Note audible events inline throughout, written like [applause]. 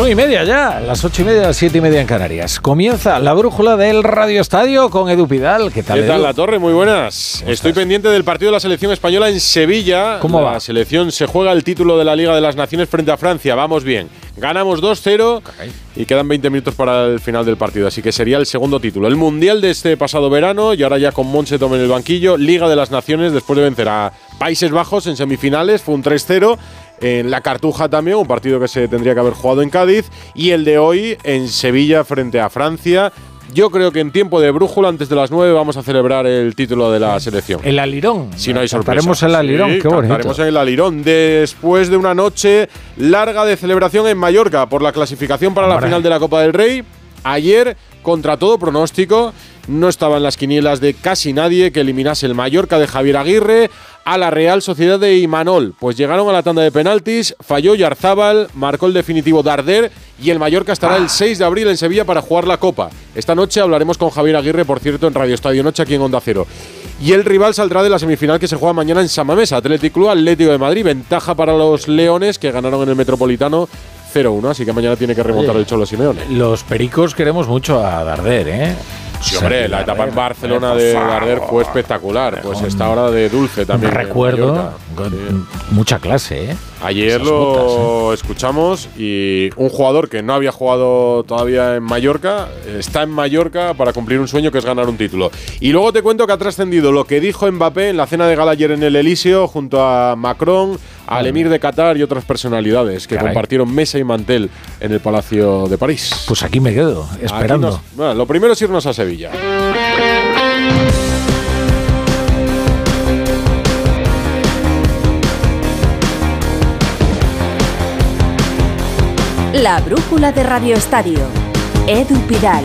Ocho y media ya, las ocho y media, las siete y media en Canarias. Comienza la brújula del Radio Estadio con Edu Pidal. ¿Qué tal, ¿Qué tal? La Torre? Muy buenas. Estoy pendiente del partido de la selección española en Sevilla. ¿Cómo la va? selección se juega el título de la Liga de las Naciones frente a Francia. Vamos bien. Ganamos 2-0 y quedan 20 minutos para el final del partido, así que sería el segundo título. El Mundial de este pasado verano y ahora ya con Monse en el banquillo. Liga de las Naciones después de vencer a Países Bajos en semifinales. Fue un 3-0. En la Cartuja también, un partido que se tendría que haber jugado en Cádiz. Y el de hoy en Sevilla frente a Francia. Yo creo que en tiempo de brújula, antes de las 9, vamos a celebrar el título de la selección. El alirón. Si no hay sorpresa. Cantaremos el alirón, Sí, qué bonito. Cantaremos en el alirón después de una noche larga de celebración en Mallorca por la clasificación para la final de la Copa del Rey. Ayer, contra todo pronóstico, no estaba en las quinielas de casi nadie que eliminase el Mallorca de Javier Aguirre a la Real Sociedad de Imanol. Pues llegaron a la tanda de penaltis, falló Yarzábal, marcó el definitivo Darder y el Mallorca estará el 6 de abril en Sevilla para jugar la Copa. Esta noche hablaremos con Javier Aguirre, por cierto, en Radio Estadio Noche aquí en Onda Cero. Y el rival saldrá de la semifinal que se juega mañana en Samamesa, Atlético Club Atlético de Madrid. Ventaja para los Leones que ganaron en el Metropolitano 0-1, así que mañana tiene que remontar Oye, el Cholo Simeone. Los pericos queremos mucho a Darder, ¿eh? Sí, hombre, la etapa en Barcelona de Darder fue espectacular. Pues está ahora de dulce también. recuerdo Sí. mucha clase, ¿eh? Ayer Esas lo botas, ¿eh? escuchamos y un jugador que no había jugado todavía en Mallorca está en Mallorca para cumplir un sueño que es ganar un título. Y luego te cuento que ha trascendido lo que dijo Mbappé en la cena de gala ayer en el Elíseo junto a Macron, al emir de Qatar y otras personalidades que Caray. compartieron mesa y mantel en el Palacio de París. Pues aquí me quedo, esperando. nos- bueno, lo primero es irnos a Sevilla. La brújula de Radio Estadio. Edu Pidal.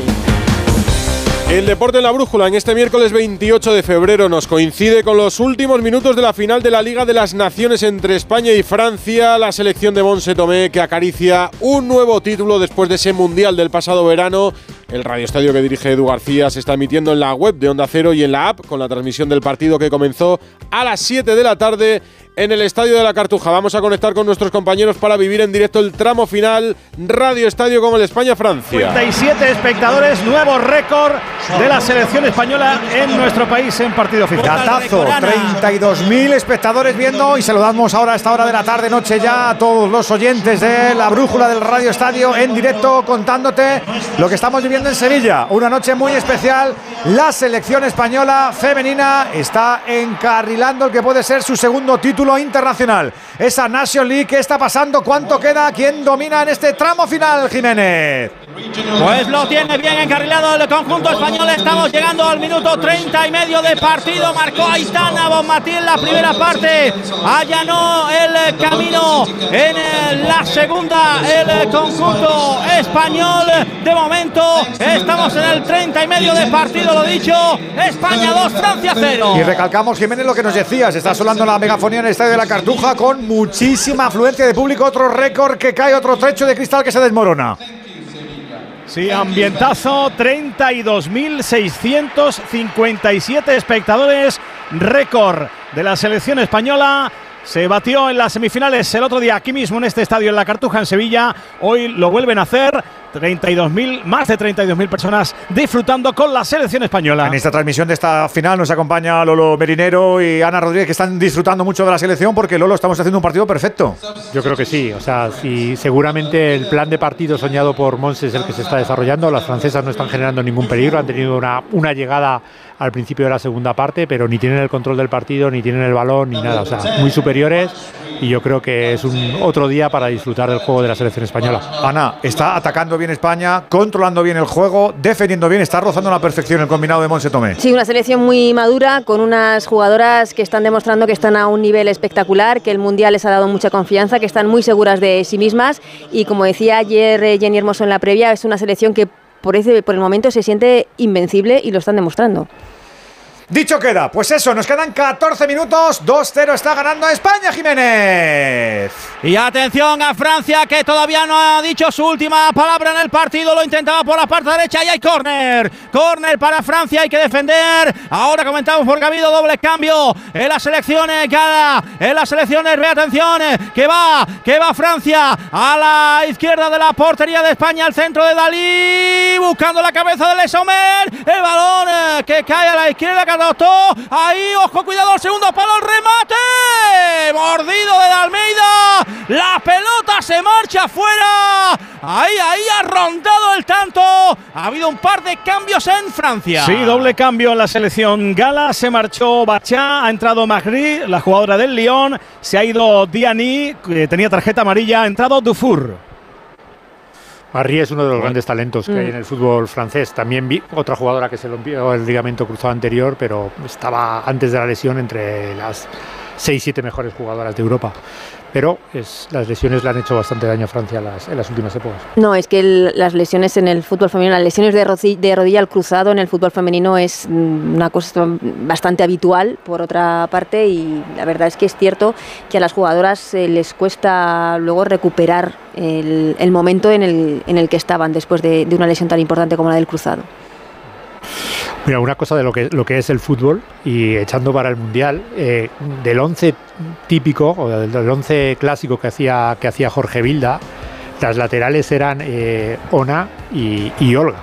El deporte en la brújula en este miércoles 28 de febrero nos coincide con los últimos minutos de la final de la Liga de las Naciones entre España y Francia, la selección de Monse Tomé que acaricia un nuevo título después de ese mundial del pasado verano. El radioestadio que dirige Edu García se está emitiendo en la web de Onda Cero y en la app con la transmisión del partido que comenzó a las 7 de la tarde en el Estadio de la Cartuja. Vamos a conectar con nuestros compañeros para vivir en directo el tramo final Radio Estadio con el España-Francia. 37 espectadores, nuevo récord de la selección española en nuestro país en partido oficial. Datazo, 32.000 espectadores viendo y saludamos ahora a esta hora de la tarde, noche ya a todos los oyentes de la brújula del Radio Estadio en directo contándote lo que estamos viviendo en Sevilla. Una noche muy especial. La selección española femenina está encarrilando el que puede ser su segundo título internacional. Esa Nation League, ¿qué está pasando? ¿Cuánto queda? ¿Quién domina en este tramo final, Jiménez? Pues lo tiene bien encarrilado el conjunto español. Estamos llegando al minuto 30 y medio de partido. Marcó Aitana Bonmatí en la primera parte. Allanó el camino en la segunda. El conjunto español. De momento estamos en el 30 y medio de partido. Lo dicho. España 2, Francia 0. Y recalcamos, Jiménez, lo que nos decías. Está sonando la megafonía en el estadio de la Cartuja con muchísima afluencia de público. Otro récord que cae, otro trecho de cristal que se desmorona. Sí, ambientazo, 32.657 espectadores, récord de la selección española. Se batió en las semifinales el otro día aquí mismo en este estadio en La Cartuja en Sevilla. Hoy lo vuelven a hacer. 32.000, más de 32.000 personas disfrutando con la selección española. En esta transmisión de esta final nos acompaña Lolo Merinero y Ana Rodríguez que están disfrutando mucho de la selección porque Lolo estamos haciendo un partido perfecto. Yo creo que sí, o sea, si seguramente el plan de partido soñado por Mons es el que se está desarrollando. Las francesas no están generando ningún peligro, han tenido una, una llegada al principio de la segunda parte, pero ni tienen el control del partido, ni tienen el balón, ni nada. O sea, muy superiores y yo creo que es un otro día para disfrutar del juego de la selección española. Ana, está atacando bien España, controlando bien el juego, defendiendo bien, está rozando a la perfección el combinado de Monse Tomé. Sí, una selección muy madura, con unas jugadoras que están demostrando que están a un nivel espectacular, que el Mundial les ha dado mucha confianza, que están muy seguras de sí mismas y como decía ayer eh, Jenny Hermoso en la previa, es una selección que por, ese, por el momento se siente invencible y lo están demostrando. Dicho queda, pues eso, nos quedan 14 minutos, 2-0 está ganando España, Jiménez. Y atención a Francia que todavía no ha dicho su última palabra en el partido, lo intentaba por la parte derecha y hay córner. Córner para Francia, hay que defender. Ahora comentamos porque ha habido doble cambio en las selecciones, cada en las selecciones, ve atención, que va, que va Francia a la izquierda de la portería de España, al centro de Dalí, buscando la cabeza de Lesomer, el balón eh, que cae a la izquierda, adoptó, ahí, ojo, cuidado, el segundo palo, el remate, mordido de Almeida, la pelota se marcha fuera, ahí, ahí ha rondado el tanto, ha habido un par de cambios en Francia. Sí, doble cambio en la selección gala, se marchó Bachá, ha entrado Magri, la jugadora del Lyon, se ha ido Diani, tenía tarjeta amarilla, ha entrado Dufour. Marie es uno de los grandes talentos que hay en el fútbol francés. También vi otra jugadora que se rompió el ligamento cruzado anterior, pero estaba antes de la lesión entre las 6-7 mejores jugadoras de Europa. Pero las lesiones le han hecho bastante daño a Francia en las últimas épocas. No, es que las lesiones en el fútbol femenino, las lesiones de, rodilla, al cruzado en el fútbol femenino es mm, una cosa bastante habitual, por otra parte, y la verdad es que es cierto que a las jugadoras eh, les cuesta luego recuperar el, momento en el, en el, que estaban después de, de una lesión tan importante como la del cruzado. Mira, una cosa de lo que, lo que es el fútbol y echando para el Mundial, eh, del 11 típico o del, del 11 clásico que hacía, que hacía Jorge Vilda, las laterales eran eh, Ona y, y Olga.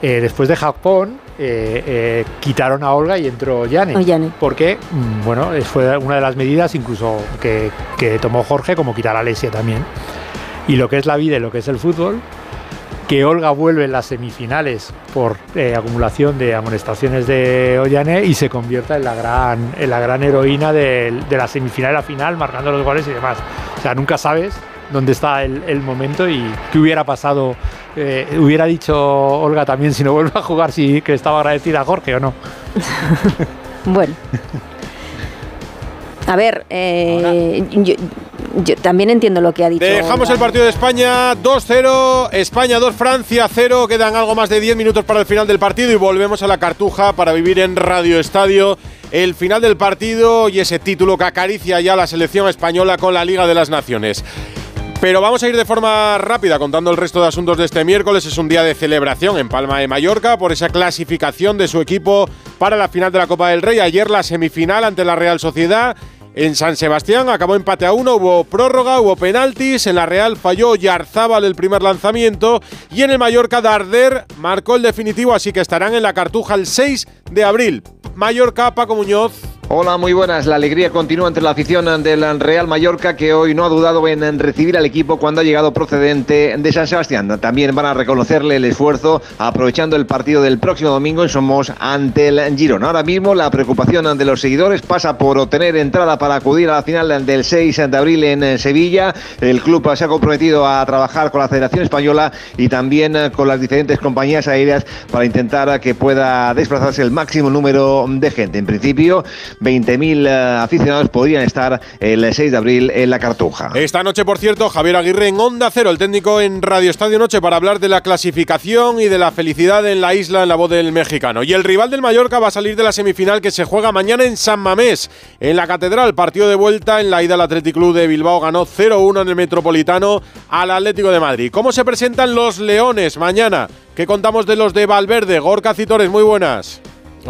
Eh, después de Japón eh, quitaron a Olga y entró Yane. Oh, Yane. Porque, mm, bueno, fue una de las medidas incluso que, que tomó Jorge, como quitar a Lesia también. Y lo que es la vida y lo que es el fútbol, que Olga vuelve en las semifinales por eh, acumulación de amonestaciones de Ollane y se convierta en la gran, en la gran heroína de, de, la semifinal a la final, marcando los goles y demás. O sea, nunca sabes dónde está el, el momento y qué hubiera pasado. Eh, hubiera dicho Olga también si no vuelve a jugar, si que estaba agradecida a Jorge o no. [laughs] bueno. A ver, eh, yo, yo, también entiendo lo que ha dicho. Dejamos el partido de España 2-0, España 2, Francia 0. Quedan algo más de 10 minutos para el final del partido y volvemos a la Cartuja para vivir en Radio Estadio el final del partido y ese título que acaricia ya la selección española con la Liga de las Naciones. Pero vamos a ir de forma rápida contando el resto de asuntos de este miércoles. Es un día de celebración en Palma de Mallorca por esa clasificación de su equipo para la final de la Copa del Rey. Ayer la semifinal ante la Real Sociedad en San Sebastián acabó empate a uno, hubo prórroga, hubo penaltis. En la Real falló Yarzábal el primer lanzamiento. Y en el Mallorca, Darder marcó el definitivo, así que estarán en la Cartuja el 6 de abril. Mallorca, Paco Muñoz. Hola, muy buenas. La alegría continúa entre la afición del Real Mallorca, que hoy no ha dudado en recibir al equipo cuando ha llegado procedente de San Sebastián. También van a reconocerle el esfuerzo aprovechando el partido del próximo domingo en Somos ante el Girona. Ahora mismo la preocupación de los seguidores pasa por obtener entrada para acudir a la final del 6 de abril en Sevilla. El club se ha comprometido a trabajar con la Federación Española y también con las diferentes compañías aéreas para intentar que pueda desplazarse el máximo número de gente. En principio, 20.000 aficionados podrían estar el 6 de abril en la Cartuja. Esta noche, por cierto, Javier Aguirre en Onda Cero, el técnico en Radio Estadio Noche, para hablar de la clasificación y de la felicidad en la isla en la voz del mexicano. Y el rival del Mallorca va a salir de la semifinal que se juega mañana en San Mamés, en la Catedral. Partido de vuelta en la ida al Athletic Club de Bilbao ganó 0-1 en el Metropolitano al Atlético de Madrid. ¿Cómo se presentan los Leones mañana? ¿Qué contamos de los de Valverde? Gorka Citores, muy buenas.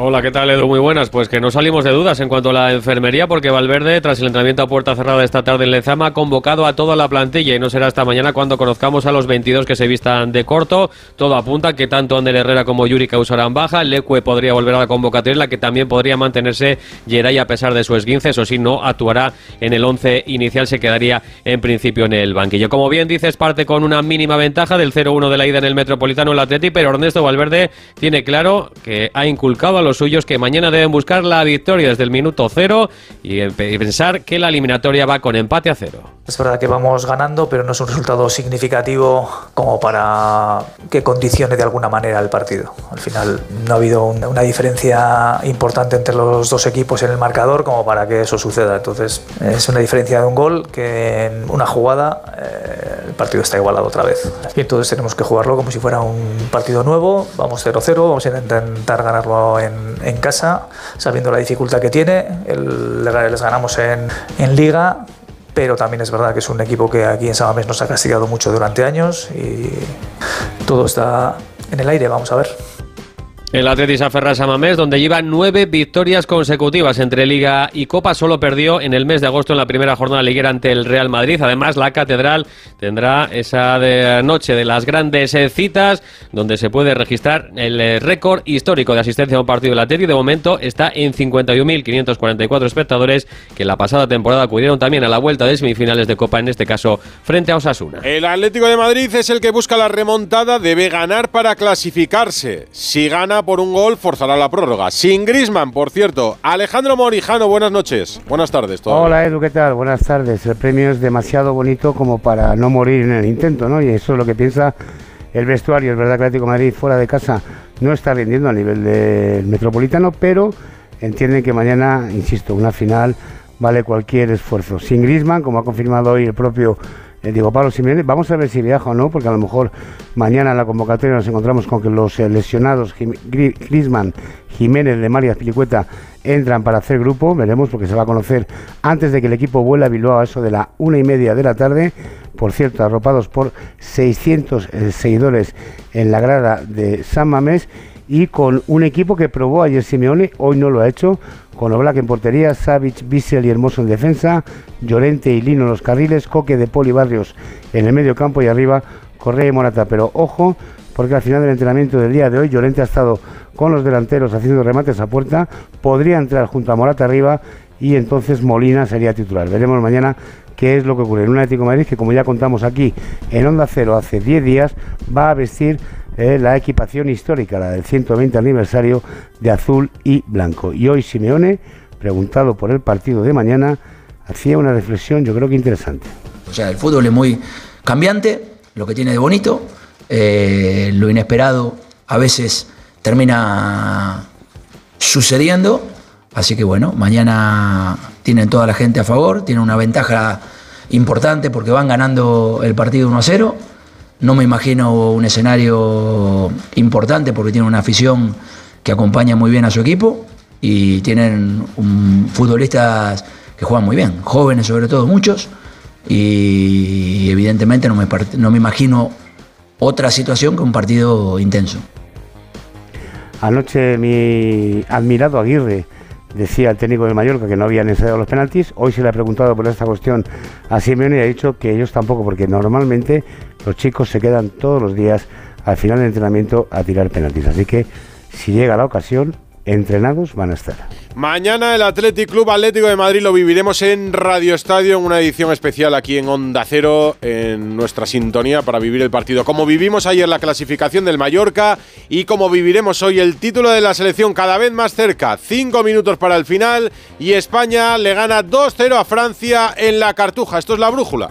Hola, ¿qué tal Edu? Muy buenas. Pues que no salimos de dudas en cuanto a la enfermería porque Valverde, tras el entrenamiento a puerta cerrada esta tarde en Lezama, ha convocado a toda la plantilla y no será hasta mañana cuando conozcamos a los 22 que se vistan de corto. Todo apunta que tanto Ander Herrera como Yuri causarán baja. Leque podría volver a la convocatoria, la que también podría mantenerse Geray a pesar de su esguince. Eso sí, no actuará en el 11 inicial, se quedaría en principio en el banquillo. Como bien dices, parte con una mínima ventaja del 0-1 de la ida en el Metropolitano el Atleti, pero Ernesto Valverde tiene claro que ha inculcado a los suyos que mañana deben buscar la victoria desde el minuto cero y pensar que la eliminatoria va con empate a cero. Es verdad que vamos ganando, pero no es un resultado significativo como para que condicione de alguna manera el partido. Al final no ha habido una diferencia importante entre los dos equipos en el marcador como para que eso suceda. Entonces es una diferencia de un gol que en una jugada eh, el partido está igualado otra vez. Y entonces tenemos que jugarlo como si fuera un partido nuevo. Vamos 0-0, vamos a intentar ganarlo en en, casa, sabiendo la dificultad que tiene. El- les ganamos en, en Liga, pero también es verdad que es un equipo que aquí en Samamés nos ha castigado mucho durante años y todo está en el aire, vamos a ver. El Atleti se aferra a Samamés, donde lleva nueve victorias consecutivas entre Liga y Copa. Solo perdió en el mes de agosto en la primera jornada liguera ante el Real Madrid. Además, la Catedral tendrá esa noche de las grandes eh, citas, donde se puede registrar el eh, récord histórico de asistencia a un partido del Atleti. De momento está en 51.544 espectadores, que la pasada temporada acudieron también a la vuelta de semifinales de Copa, en este caso frente a Osasuna. El Atlético de Madrid es el que busca la remontada, debe ganar para clasificarse. Si gana por un gol, forzará la prórroga. Sin Grisman, por cierto. Alejandro Morijano, buenas noches. Buenas tardes. todavía. Hola Edu, ¿qué tal? Buenas tardes. El premio es demasiado bonito como para no morir en el intento, ¿no? Y eso es lo que piensa el vestuario. Es verdad que Atlético Madrid fuera de casa no está rindiendo a nivel del Metropolitano, pero entienden que mañana, insisto, una final vale cualquier esfuerzo. Sin Grisman, como ha confirmado hoy el propio eh, Diego Pablo Simeone, vamos a ver si viaja o no, porque a lo mejor mañana en la convocatoria nos encontramos con que los eh, lesionados Jim- Gri- Griezmann, Jiménez, de María Pilicueta entran para hacer grupo, veremos porque se va a conocer antes de que el equipo vuela a Bilbao a eso de la una y media de la tarde, por cierto, arropados por 600 eh, seguidores en la grada de San Mamés y con un equipo que probó ayer Simeone, hoy no lo ha hecho, con Oblak en portería, Savic, Bissell y Hermoso en defensa, Llorente y Lino en los carriles, Coque de Poli Barrios en el medio campo y arriba Correa y Morata. Pero ojo, porque al final del entrenamiento del día de hoy Llorente ha estado con los delanteros haciendo remates a puerta, podría entrar junto a Morata arriba y entonces Molina sería titular. Veremos mañana qué es lo que ocurre en un Atlético Madrid que como ya contamos aquí en Onda Cero hace 10 días va a vestir eh, la equipación histórica, la del 120 aniversario de azul y blanco. Y hoy Simeone, preguntado por el partido de mañana, hacía una reflexión yo creo que interesante. O sea, el fútbol es muy cambiante, lo que tiene de bonito, eh, lo inesperado a veces termina sucediendo, así que bueno, mañana tienen toda la gente a favor, tienen una ventaja importante porque van ganando el partido 1 a 0. No me imagino un escenario importante porque tienen una afición que acompaña muy bien a su equipo y tienen futbolistas que juegan muy bien, jóvenes sobre todo muchos, y evidentemente no me, no me imagino otra situación que un partido intenso. Anoche mi admirado Aguirre decía al técnico del Mallorca que no habían ensayado los penaltis. Hoy se le ha preguntado por esta cuestión a Simeone y ha dicho que ellos tampoco, porque normalmente los chicos se quedan todos los días al final del entrenamiento a tirar penaltis. Así que si llega la ocasión, entrenados van a estar. Mañana el Athletic Club Atlético de Madrid lo viviremos en Radio Estadio, en una edición especial aquí en Onda Cero, en nuestra sintonía para vivir el partido. Como vivimos ayer la clasificación del Mallorca y como viviremos hoy el título de la selección cada vez más cerca. Cinco minutos para el final y España le gana 2-0 a Francia en la Cartuja. Esto es la brújula.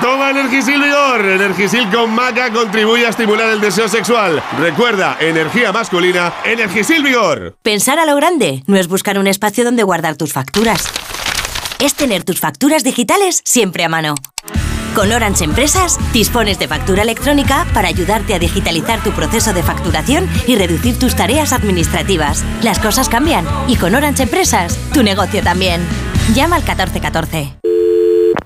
Toma Energisil Vigor. Energisil con maca contribuye a estimular el deseo sexual. Recuerda, energía masculina, Energisil Vigor. Pensar a lo grande no es buscar un espacio donde guardar tus facturas. Es tener tus facturas digitales siempre a mano. Con Orange Empresas dispones de factura electrónica para ayudarte a digitalizar tu proceso de facturación y reducir tus tareas administrativas. Las cosas cambian y con Orange Empresas tu negocio también. Llama al 1414.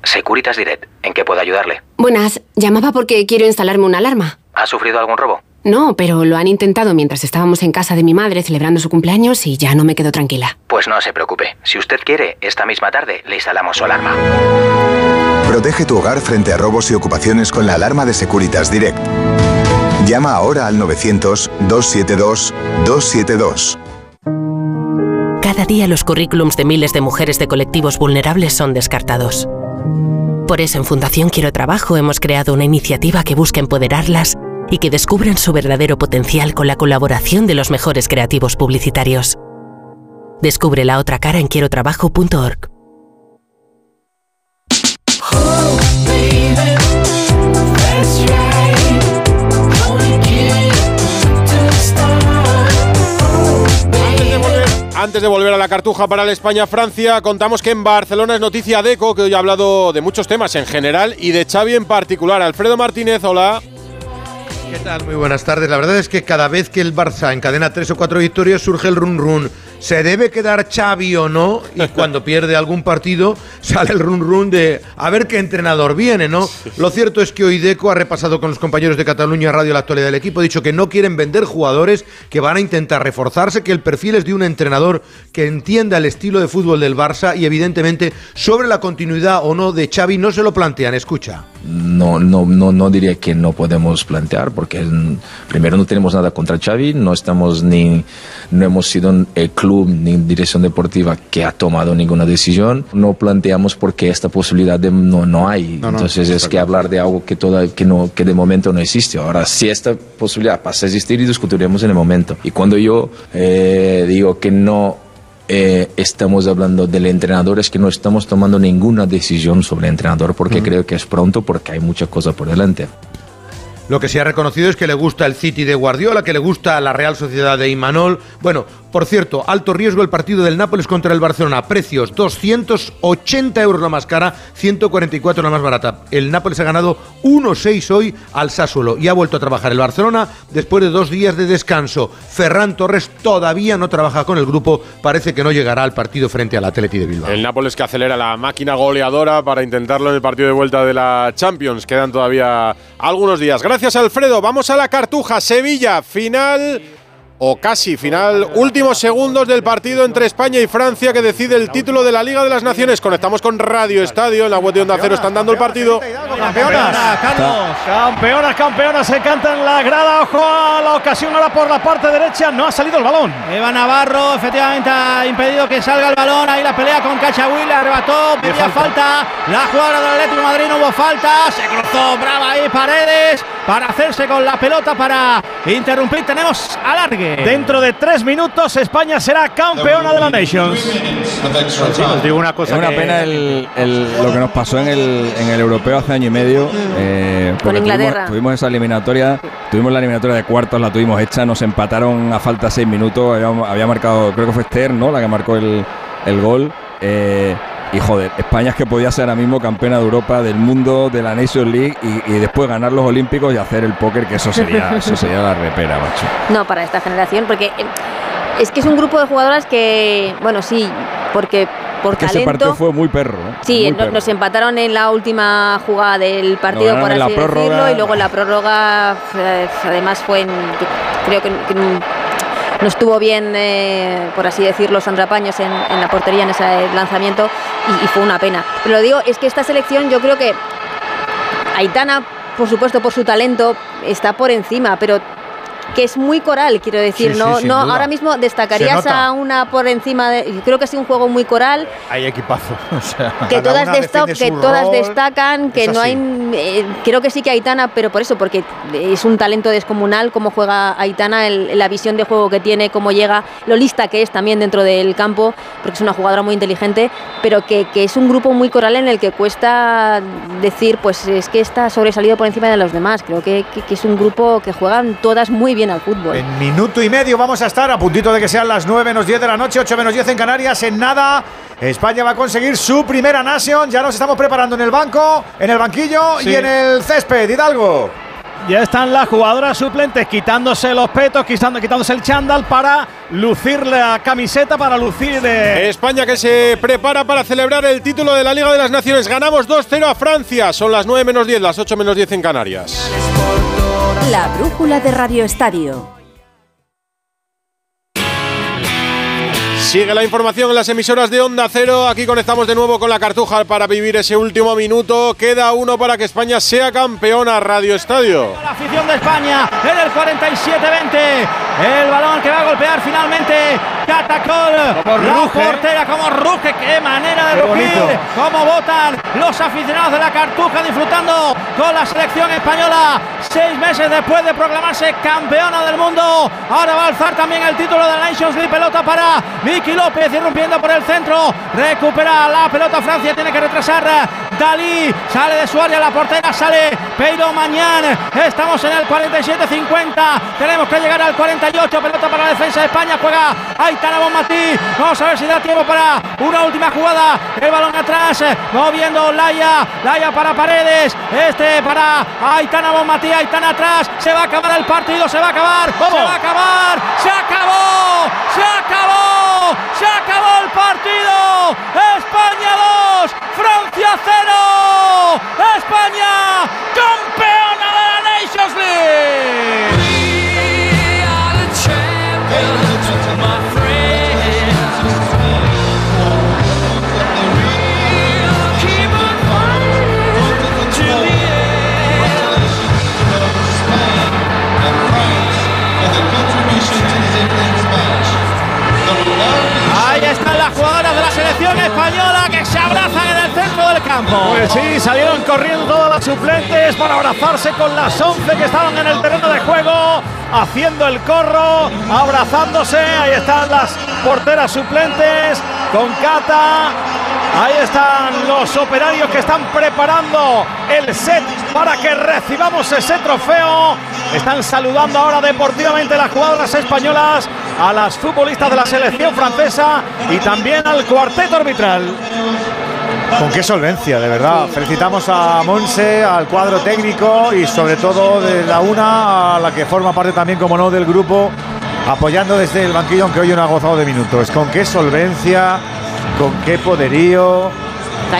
Securitas Direct, ¿en qué puedo ayudarle? Buenas, llamaba porque quiero instalarme una alarma. ¿Ha sufrido algún robo? No, pero lo han intentado mientras estábamos en casa de mi madre celebrando su cumpleaños y ya no me quedo tranquila. Pues no se preocupe. Si usted quiere, esta misma tarde le instalamos su alarma. Protege tu hogar frente a robos y ocupaciones con la alarma de Securitas Direct. Llama ahora al 900-272-272. Cada día los currículums de miles de mujeres de colectivos vulnerables son descartados. Por eso en Fundación Quiero Trabajo hemos creado una iniciativa que busca empoderarlas y que descubran su verdadero potencial con la colaboración de los mejores creativos publicitarios. Descubre la otra cara en quierotrabajo.org. Antes de volver a la cartuja para el España-Francia, contamos que en Barcelona es noticia de ECO, que hoy ha hablado de muchos temas en general y de Xavi en particular. Alfredo Martínez, hola. ¿Qué tal? Muy buenas tardes. La verdad es que cada vez que el Barça encadena tres o cuatro victorias surge el run run. ¿Se debe quedar Xavi o no? Y [laughs] cuando pierde algún partido sale el run run de a ver qué entrenador viene, ¿no? Lo cierto es que hoy Deco ha repasado con los compañeros de Cataluña Radio la actualidad del equipo, ha dicho que no quieren vender jugadores, que van a intentar reforzarse, que el perfil es de un entrenador que entienda el estilo de fútbol del Barça y evidentemente sobre la continuidad o no de Xavi no se lo plantean. Escucha. No, no, no, no diría que no podemos plantear, porque primero no tenemos nada contra Xavi, no estamos ni, no hemos sido el club ni dirección deportiva que ha tomado ninguna decisión. No planteamos porque esta posibilidad de, no, no hay. No, no, Entonces es que hablar de algo que, toda, que, no, que de momento no existe. Ahora, si esta posibilidad pasa a existir y discutiremos en el momento. Y cuando yo eh, digo que no eh, estamos hablando del entrenador, es que no estamos tomando ninguna decisión sobre el entrenador porque creo que es pronto, porque hay mucha cosa por delante. Lo que se ha reconocido es que le gusta el City de Guardiola, que le gusta la Real Sociedad de Imanol. Bueno, por cierto, alto riesgo el partido del Nápoles contra el Barcelona. Precios 280 euros la más cara, 144 la más barata. El Nápoles ha ganado 1-6 hoy al Sassuolo y ha vuelto a trabajar el Barcelona después de dos días de descanso. Ferran Torres todavía no trabaja con el grupo, parece que no llegará al partido frente al Atleti de Bilbao. El Nápoles que acelera la máquina goleadora para intentarlo en el partido de vuelta de la Champions. Quedan todavía algunos días. Gracias, Alfredo. Vamos a la cartuja. Sevilla, final o casi final. Últimos segundos del partido entre España y Francia que decide el título de la Liga de las Naciones. Conectamos con Radio Estadio. En la web de Onda Cero están dando el partido. Campeonas, Carlos. Campeonas, campeonas, se cantan la grada. Ojo a la ocasión ahora por la parte derecha. No ha salido el balón. Eva Navarro efectivamente ha impedido que salga el balón. Ahí la pelea con Cachahuil, la arrebató, pedía falta. La jugadora del Atlético de Madrid no hubo falta. Se cruzó brava ahí Paredes para hacerse con la pelota para interrumpir. Tenemos alargue. Dentro de tres minutos, España será campeona de la Nations. os digo una cosa Es una que- pena el- el- lo que nos pasó en el, en el europeo hace año y medio. eh, porque Inglaterra. Tuvimos, tuvimos esa eliminatoria, tuvimos la eliminatoria de cuartos, la tuvimos hecha, nos empataron a falta seis minutos. Había, había marcado, creo que fue Esther, ¿no? La que marcó el, el gol. eh, y joder, España es que podía ser ahora mismo campeona de Europa, del mundo, de la Nations League y, y después ganar los Olímpicos y hacer el póker, que eso sería, [laughs] eso sería la repera, macho. No, para esta generación, porque eh, es que es un grupo de jugadoras que, bueno, sí, porque por Que ese partido talento. fue muy perro, ¿eh? Sí, Muy no- perro. nos empataron en la última jugada del partido, por en así prórroga. decirlo, y luego en la prórroga, eh, además fue en, creo que, que no estuvo bien, eh, por así decirlo, Sandra Paños en, la portería en ese lanzamiento y, y fue una pena. Pero lo digo, es que esta selección yo creo que Aitana, por supuesto, por su talento, está por encima, pero que es muy coral, quiero decir, Sí, sí, no, sin no duda. ahora mismo destacarías a una por encima de, creo que ha sido un juego muy coral, Hay equipazo. [laughs] o sea, que todas, que todas destacan, que Es no hay. eh, creo que sí que Aitana, pero por eso, porque es un talento descomunal cómo juega Aitana, el- la visión de juego que tiene, cómo llega, lo lista que es también dentro del campo, porque es una jugadora muy inteligente, pero que, que es un grupo muy coral en el que cuesta decir, pues es que está sobresalido por encima de los demás. Creo que, que- que es un grupo que juegan todas muy bien al fútbol. En minuto y medio vamos a estar a puntito de que sean las 9 menos 10 de la noche, 8 menos 10 en Canarias. En nada España va a conseguir su primera Nation. Ya nos estamos preparando en el banco, en el banquillo y en el césped. Hidalgo. Ya están las jugadoras suplentes quitándose los petos, quitando- quitándose el chándal para lucir la camiseta, para lucir. eh, España que se prepara para celebrar el título de la Liga de las Naciones. Ganamos 2-0 a Francia. Son las 9 menos 10, las 8 menos 10 en Canarias. La brújula de Radio Estadio. Sigue la información en las emisoras de Onda Cero. Aquí conectamos de nuevo con la Cartuja para vivir ese último minuto. Queda uno para que España sea campeona. Radio Estadio. La afición de España en el 47-20. El balón que va a golpear finalmente Catacol. Como la ruge. portera como ruge. Qué manera de Qué rugir. bonito. Cómo votan los aficionados de la Cartuja disfrutando con la selección española. Seis meses después de proclamarse campeona del mundo. Ahora va a alzar también el título de la Nations League. Pelota para Vicky López irrumpiendo por el centro. Recupera la pelota Francia. Tiene que retrasar Dalí. Sale de su área la portera. Sale Peiro Mañán. Estamos en el 47-50. Tenemos que llegar al 48. Pelota para la defensa de España. Juega Aitana Bonmatí. Vamos a ver si da tiempo para una última jugada. El balón atrás. Moviendo Laia. Laia para Paredes. Este para Aitana Bonmatí. Aitana atrás. Se va a acabar el partido. Se va a acabar. Se va a acabar. Se acabó. Se acabó. Se acabó el partido. España 2. Francia 0. España campeona de la Nations League. Española que se abrazan en el centro del campo. Pues sí, salieron corriendo todas las suplentes para abrazarse con las 11 que estaban en el terreno de juego, haciendo el corro, abrazándose. Ahí están las porteras suplentes con Cata. Ahí están los operarios que están preparando el set para que recibamos ese trofeo. Están saludando ahora deportivamente las jugadoras españolas a las futbolistas de la selección francesa y también al cuarteto arbitral. Con qué solvencia, de verdad. Felicitamos a Monse, al cuadro técnico y sobre todo de la una a la que forma parte también, como no, del grupo, apoyando desde el banquillo, aunque hoy no ha gozado de minutos. Con qué solvencia, con qué poderío,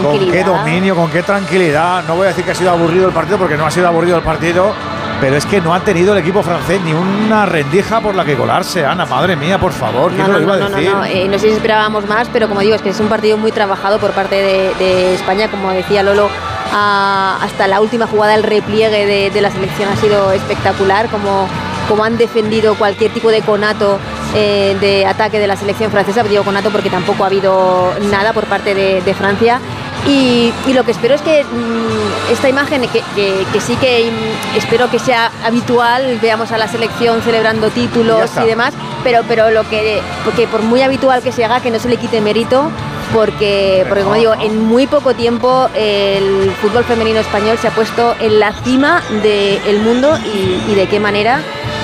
con qué dominio, con qué tranquilidad. No voy a decir que ha sido aburrido el partido porque no ha sido aburrido el partido. Pero es que no ha tenido el equipo francés ni una rendija por la que colarse, Ana. Madre mía, por favor, ¿quién No, lo no, iba no, a no, decir? no, eh, no sé si esperábamos más, pero como digo, es que es un partido muy trabajado por parte de, de España, como decía Lolo, a- hasta la última jugada, el repliegue de, de la selección ha sido espectacular, como, como han defendido cualquier tipo de conato eh, de ataque de la selección francesa, digo conato porque tampoco ha habido nada por parte de, de Francia. Y, y lo que espero es que mm, esta imagen, que, que- que sí que espero que sea habitual, veamos a la selección celebrando títulos y demás, pero, pero lo que, porque por muy habitual que se haga, que no se le quite mérito, porque, porque como digo, en muy poco tiempo el fútbol femenino español se ha puesto en la cima del mundo y, y de qué manera.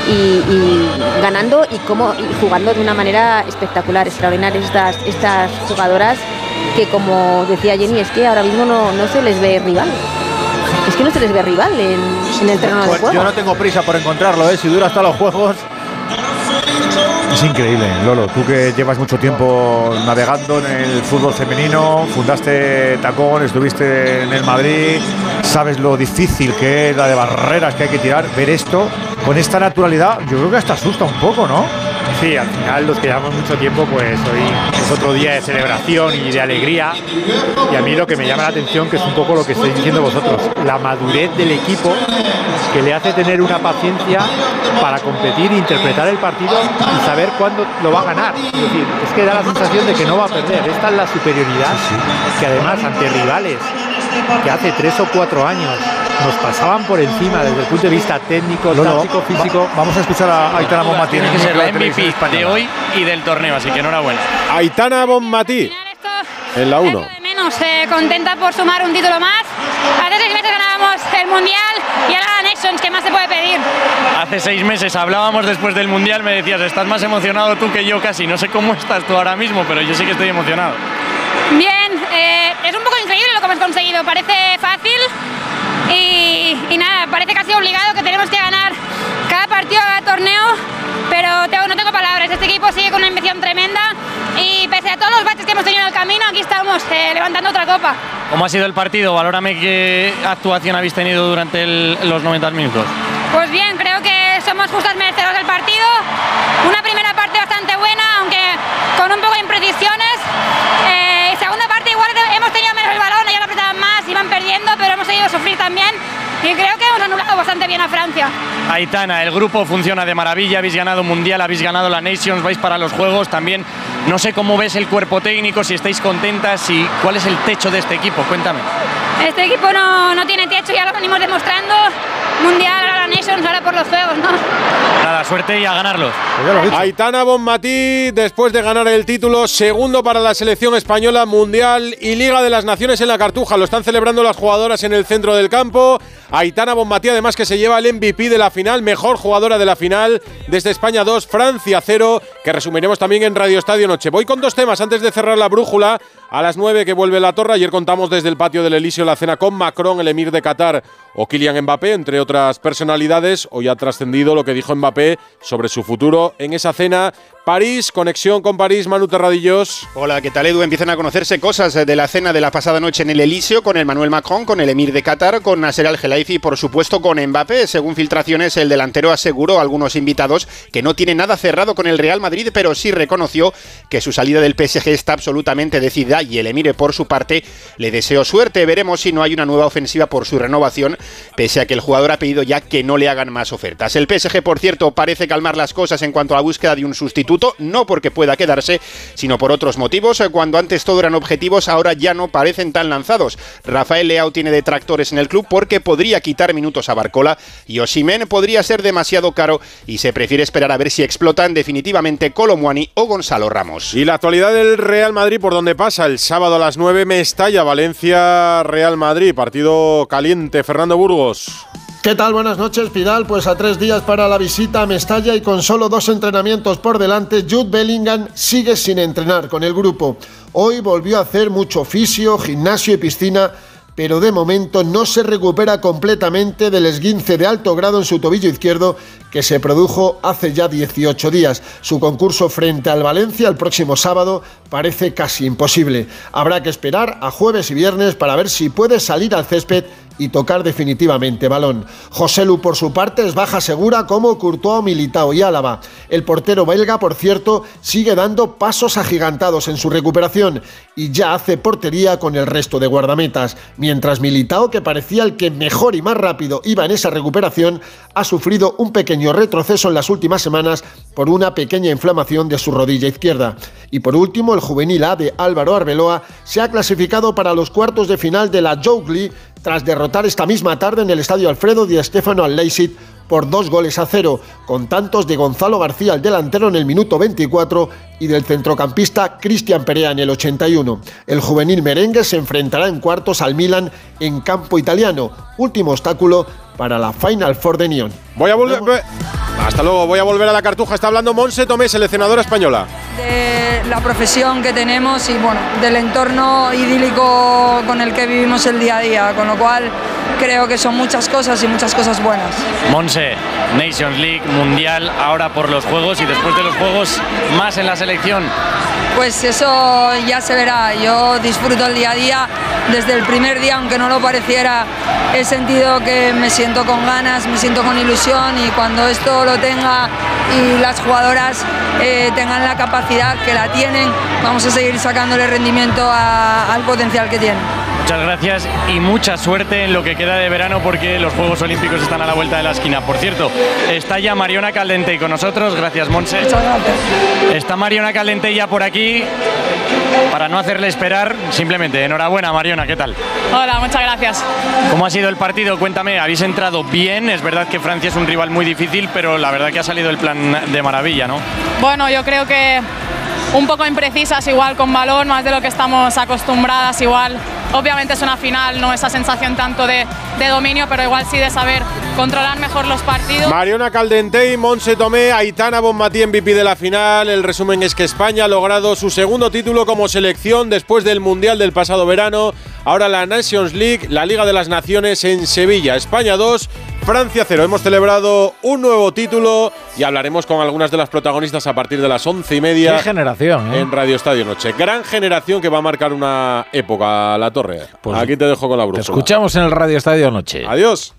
Y, y ganando y cómo y jugando de una manera espectacular, extraordinaria estas, estas jugadoras que como decía Jenny, es que ahora mismo no, no se les ve rival. Es que no se les ve rival en, en el terreno de Pues juego. yo no tengo prisa por encontrarlo, ¿eh? si dura hasta los juegos. Es increíble, Lolo. Tú que llevas mucho tiempo navegando en el fútbol femenino, fundaste Tacón, estuviste en el Madrid, sabes lo difícil que es la de barreras que hay que tirar. Ver esto con esta naturalidad, yo creo que hasta asusta un poco, ¿no? Sí, al final los que llevamos mucho tiempo, pues hoy es otro día de celebración y de alegría. Y a mí lo que me llama la atención, que es un poco lo que estáis diciendo vosotros, la madurez del equipo que le hace tener una paciencia para competir, interpretar el partido y saber cuándo lo va a ganar. Es decir, es que da la sensación de que no va a perder. Esta es la superioridad que además ante rivales que hace tres o cuatro años nos pasaban por encima desde el punto de vista técnico, Lolo, táctico, físico. va- vamos a escuchar a Aitana Bonmatí. en Tiene que el ser la MVP de hoy y del torneo, así que enhorabuena. Aitana Bonmatí en la 1. menos eh, contenta por sumar un título más. Hace seis meses ganábamos el Mundial y ahora la Nations, ¿qué más se puede pedir? Hace seis meses hablábamos después del Mundial, me decías, estás más emocionado tú que yo casi. No sé cómo estás tú ahora mismo, pero yo sí que estoy emocionado. Bien, eh, es un poco increíble lo que hemos conseguido. Parece fácil y, y nada, parece casi obligado que tenemos que ganar cada partido, cada torneo. Pero tengo- no tengo palabras. Este equipo sigue con una ambición tremenda y pese a todos los baches que hemos tenido en el camino, aquí estamos eh, levantando otra copa. ¿Cómo ha sido el partido? Valórame qué actuación habéis tenido durante el- los 90 minutos. Pues bien, creo que somos justos merecedores del partido. Una primera parte bastante buena, aunque con un poco de imprecisiones. Eh, hemos tenido menos el balón, ellos lo apretaban más, iban perdiendo, pero hemos seguido sufrir también. Y creo que hemos anulado bastante bien a Francia. Aitana, el grupo funciona de maravilla, habéis ganado Mundial, habéis ganado la Nations, vais para los Juegos también. No sé cómo ves el cuerpo técnico, si estáis contentas y cuál es el techo de este equipo, cuéntame. Este equipo no, no tiene techo, ya lo venimos demostrando. Mundial, Nations, ahora por los Juegos, ¿no? Nada, suerte y a ganarlos. Aitana Bonmatí, después de ganar el título, segundo para la selección española, Mundial y Liga de las Naciones en la Cartuja. Lo están celebrando las jugadoras en el centro del campo. Aitana Bonmatí, además, que se lleva el MVP de la final, mejor jugadora de la final, desde España 2, Francia 0, que resumiremos también en Radio Estadio Noche. Voy con dos temas antes de cerrar la brújula. A las 9 que vuelve la torre. Ayer contamos desde el patio del Elíseo la cena con Macron, el emir de Qatar o Kylian Mbappé, entre otras personalidades. Hoy ha trascendido lo que dijo Mbappé sobre su futuro en esa cena. París, conexión con París, Manu Terradillos. Hola, ¿qué tal Edu? Empiezan a conocerse cosas de la cena de la pasada noche en el Elíseo con Emmanuel Macron, con el emir de Qatar, con Nasser Al-Khelaifi y por supuesto con Mbappé. Según filtraciones, el delantero aseguró a algunos invitados que no tiene nada cerrado con el Real Madrid, pero sí reconoció que su salida del PSG está absolutamente decidida y el emir por su parte le deseo suerte. Veremos si no hay una nueva ofensiva por su renovación, pese a que el jugador ha pedido ya que no le hagan más ofertas. El PSG, por cierto, parece calmar las cosas en cuanto a la búsqueda de un sustituto, no porque pueda quedarse, sino por otros motivos. Cuando antes todo eran objetivos, ahora ya no parecen tan lanzados. Rafael Leao tiene detractores en el club porque podría quitar minutos a Barcola y Osimen podría ser demasiado caro y se prefiere esperar a ver si explotan definitivamente Colomuani o Gonzalo Ramos. Y la actualidad del Real Madrid, por donde pasa el sábado a las 9, Mestalla, Valencia, Real Madrid. Partido caliente, Fernando Burgos. ¿Qué tal? Buenas noches, Pidal. Pues a tres días para la visita a Mestalla y con solo dos entrenamientos por delante, Jude Bellingham sigue sin entrenar con el grupo. Hoy volvió a hacer mucho fisio, gimnasio y piscina, pero de momento no se recupera completamente del esguince de alto grado en su tobillo izquierdo que se produjo hace ya 18 días. Su concurso frente al Valencia el próximo sábado parece casi imposible. Habrá que esperar a jueves y viernes para ver si puede salir al césped y tocar definitivamente balón. José Lu, por su parte, es baja segura como Courtois, Militao y Álava. El portero belga, por cierto, sigue dando pasos agigantados en su recuperación y ya hace portería con el resto de guardametas, mientras Militao, que parecía el que mejor y más rápido iba en esa recuperación, ha sufrido un pequeño retroceso en las últimas semanas por una pequeña inflamación de su rodilla izquierda. Y por último, el juvenil A de Álvaro Arbeloa se ha clasificado para los cuartos de final de la Jougli tras derrotar esta misma tarde en el estadio Alfredo Di Stéfano al Leipzig por dos goles a cero, con tantos de Gonzalo García, el delantero, en el minuto 24 y del centrocampista Cristian Perea en el 81. El juvenil merengue se enfrentará en cuartos al Milan en campo italiano, último obstáculo para la Final Four de Nyon. Voy a volver. Hasta luego, voy a volver a la cartuja. Está hablando Monse Tomé, seleccionadora española. de la profesión que tenemos y bueno, del entorno idílico con el que vivimos el día a día, con lo cual creo que son muchas cosas y muchas cosas buenas. Monse, Nations League, Mundial, ahora por los Juegos y después de los Juegos más en la selección. Pues eso ya se verá, yo disfruto el día a día, desde el primer día, aunque no lo pareciera, he sentido que me siento con ganas, me siento con ilusión y cuando esto lo tenga y las jugadoras eh, tengan la capacidad que la tienen, vamos a seguir sacándole rendimiento a- al potencial que tienen. Muchas gracias y mucha suerte en lo que queda de verano porque los Juegos Olímpicos están a la vuelta de la esquina. Por cierto, está ya Mariona Caldente con nosotros. Gracias, Monse. Está Mariona Caldente ya por aquí. Para no hacerle esperar, simplemente enhorabuena, Mariona, ¿qué tal? Hola, muchas gracias. ¿Cómo ha sido el partido? Cuéntame, habéis entrado bien. Es verdad que Francia es un rival muy difícil, pero la verdad que ha salido el plan de maravilla, ¿no? Bueno, yo creo que un poco imprecisas igual con balón, más de lo que estamos acostumbradas igual. Obviamente es una final, no esa sensación tanto de, de dominio, pero igual sí de saber controlar mejor los partidos. Mariona Caldentey, Monse Tomé, Aitana Bonmatí MVP de la final. El resumen es que España ha logrado su segundo título como selección después del Mundial del pasado verano. Ahora la Nations League, la Liga de las Naciones en Sevilla. España 2, Francia 0. Hemos celebrado un nuevo título y hablaremos con algunas de las protagonistas a partir de las once y media. Qué generación, ¿eh? En Radio Estadio Noche. Gran generación que va a marcar una época, la torre. Pues Aquí te dejo con la Te brújula. escuchamos en el Radio Estadio Noche. Adiós.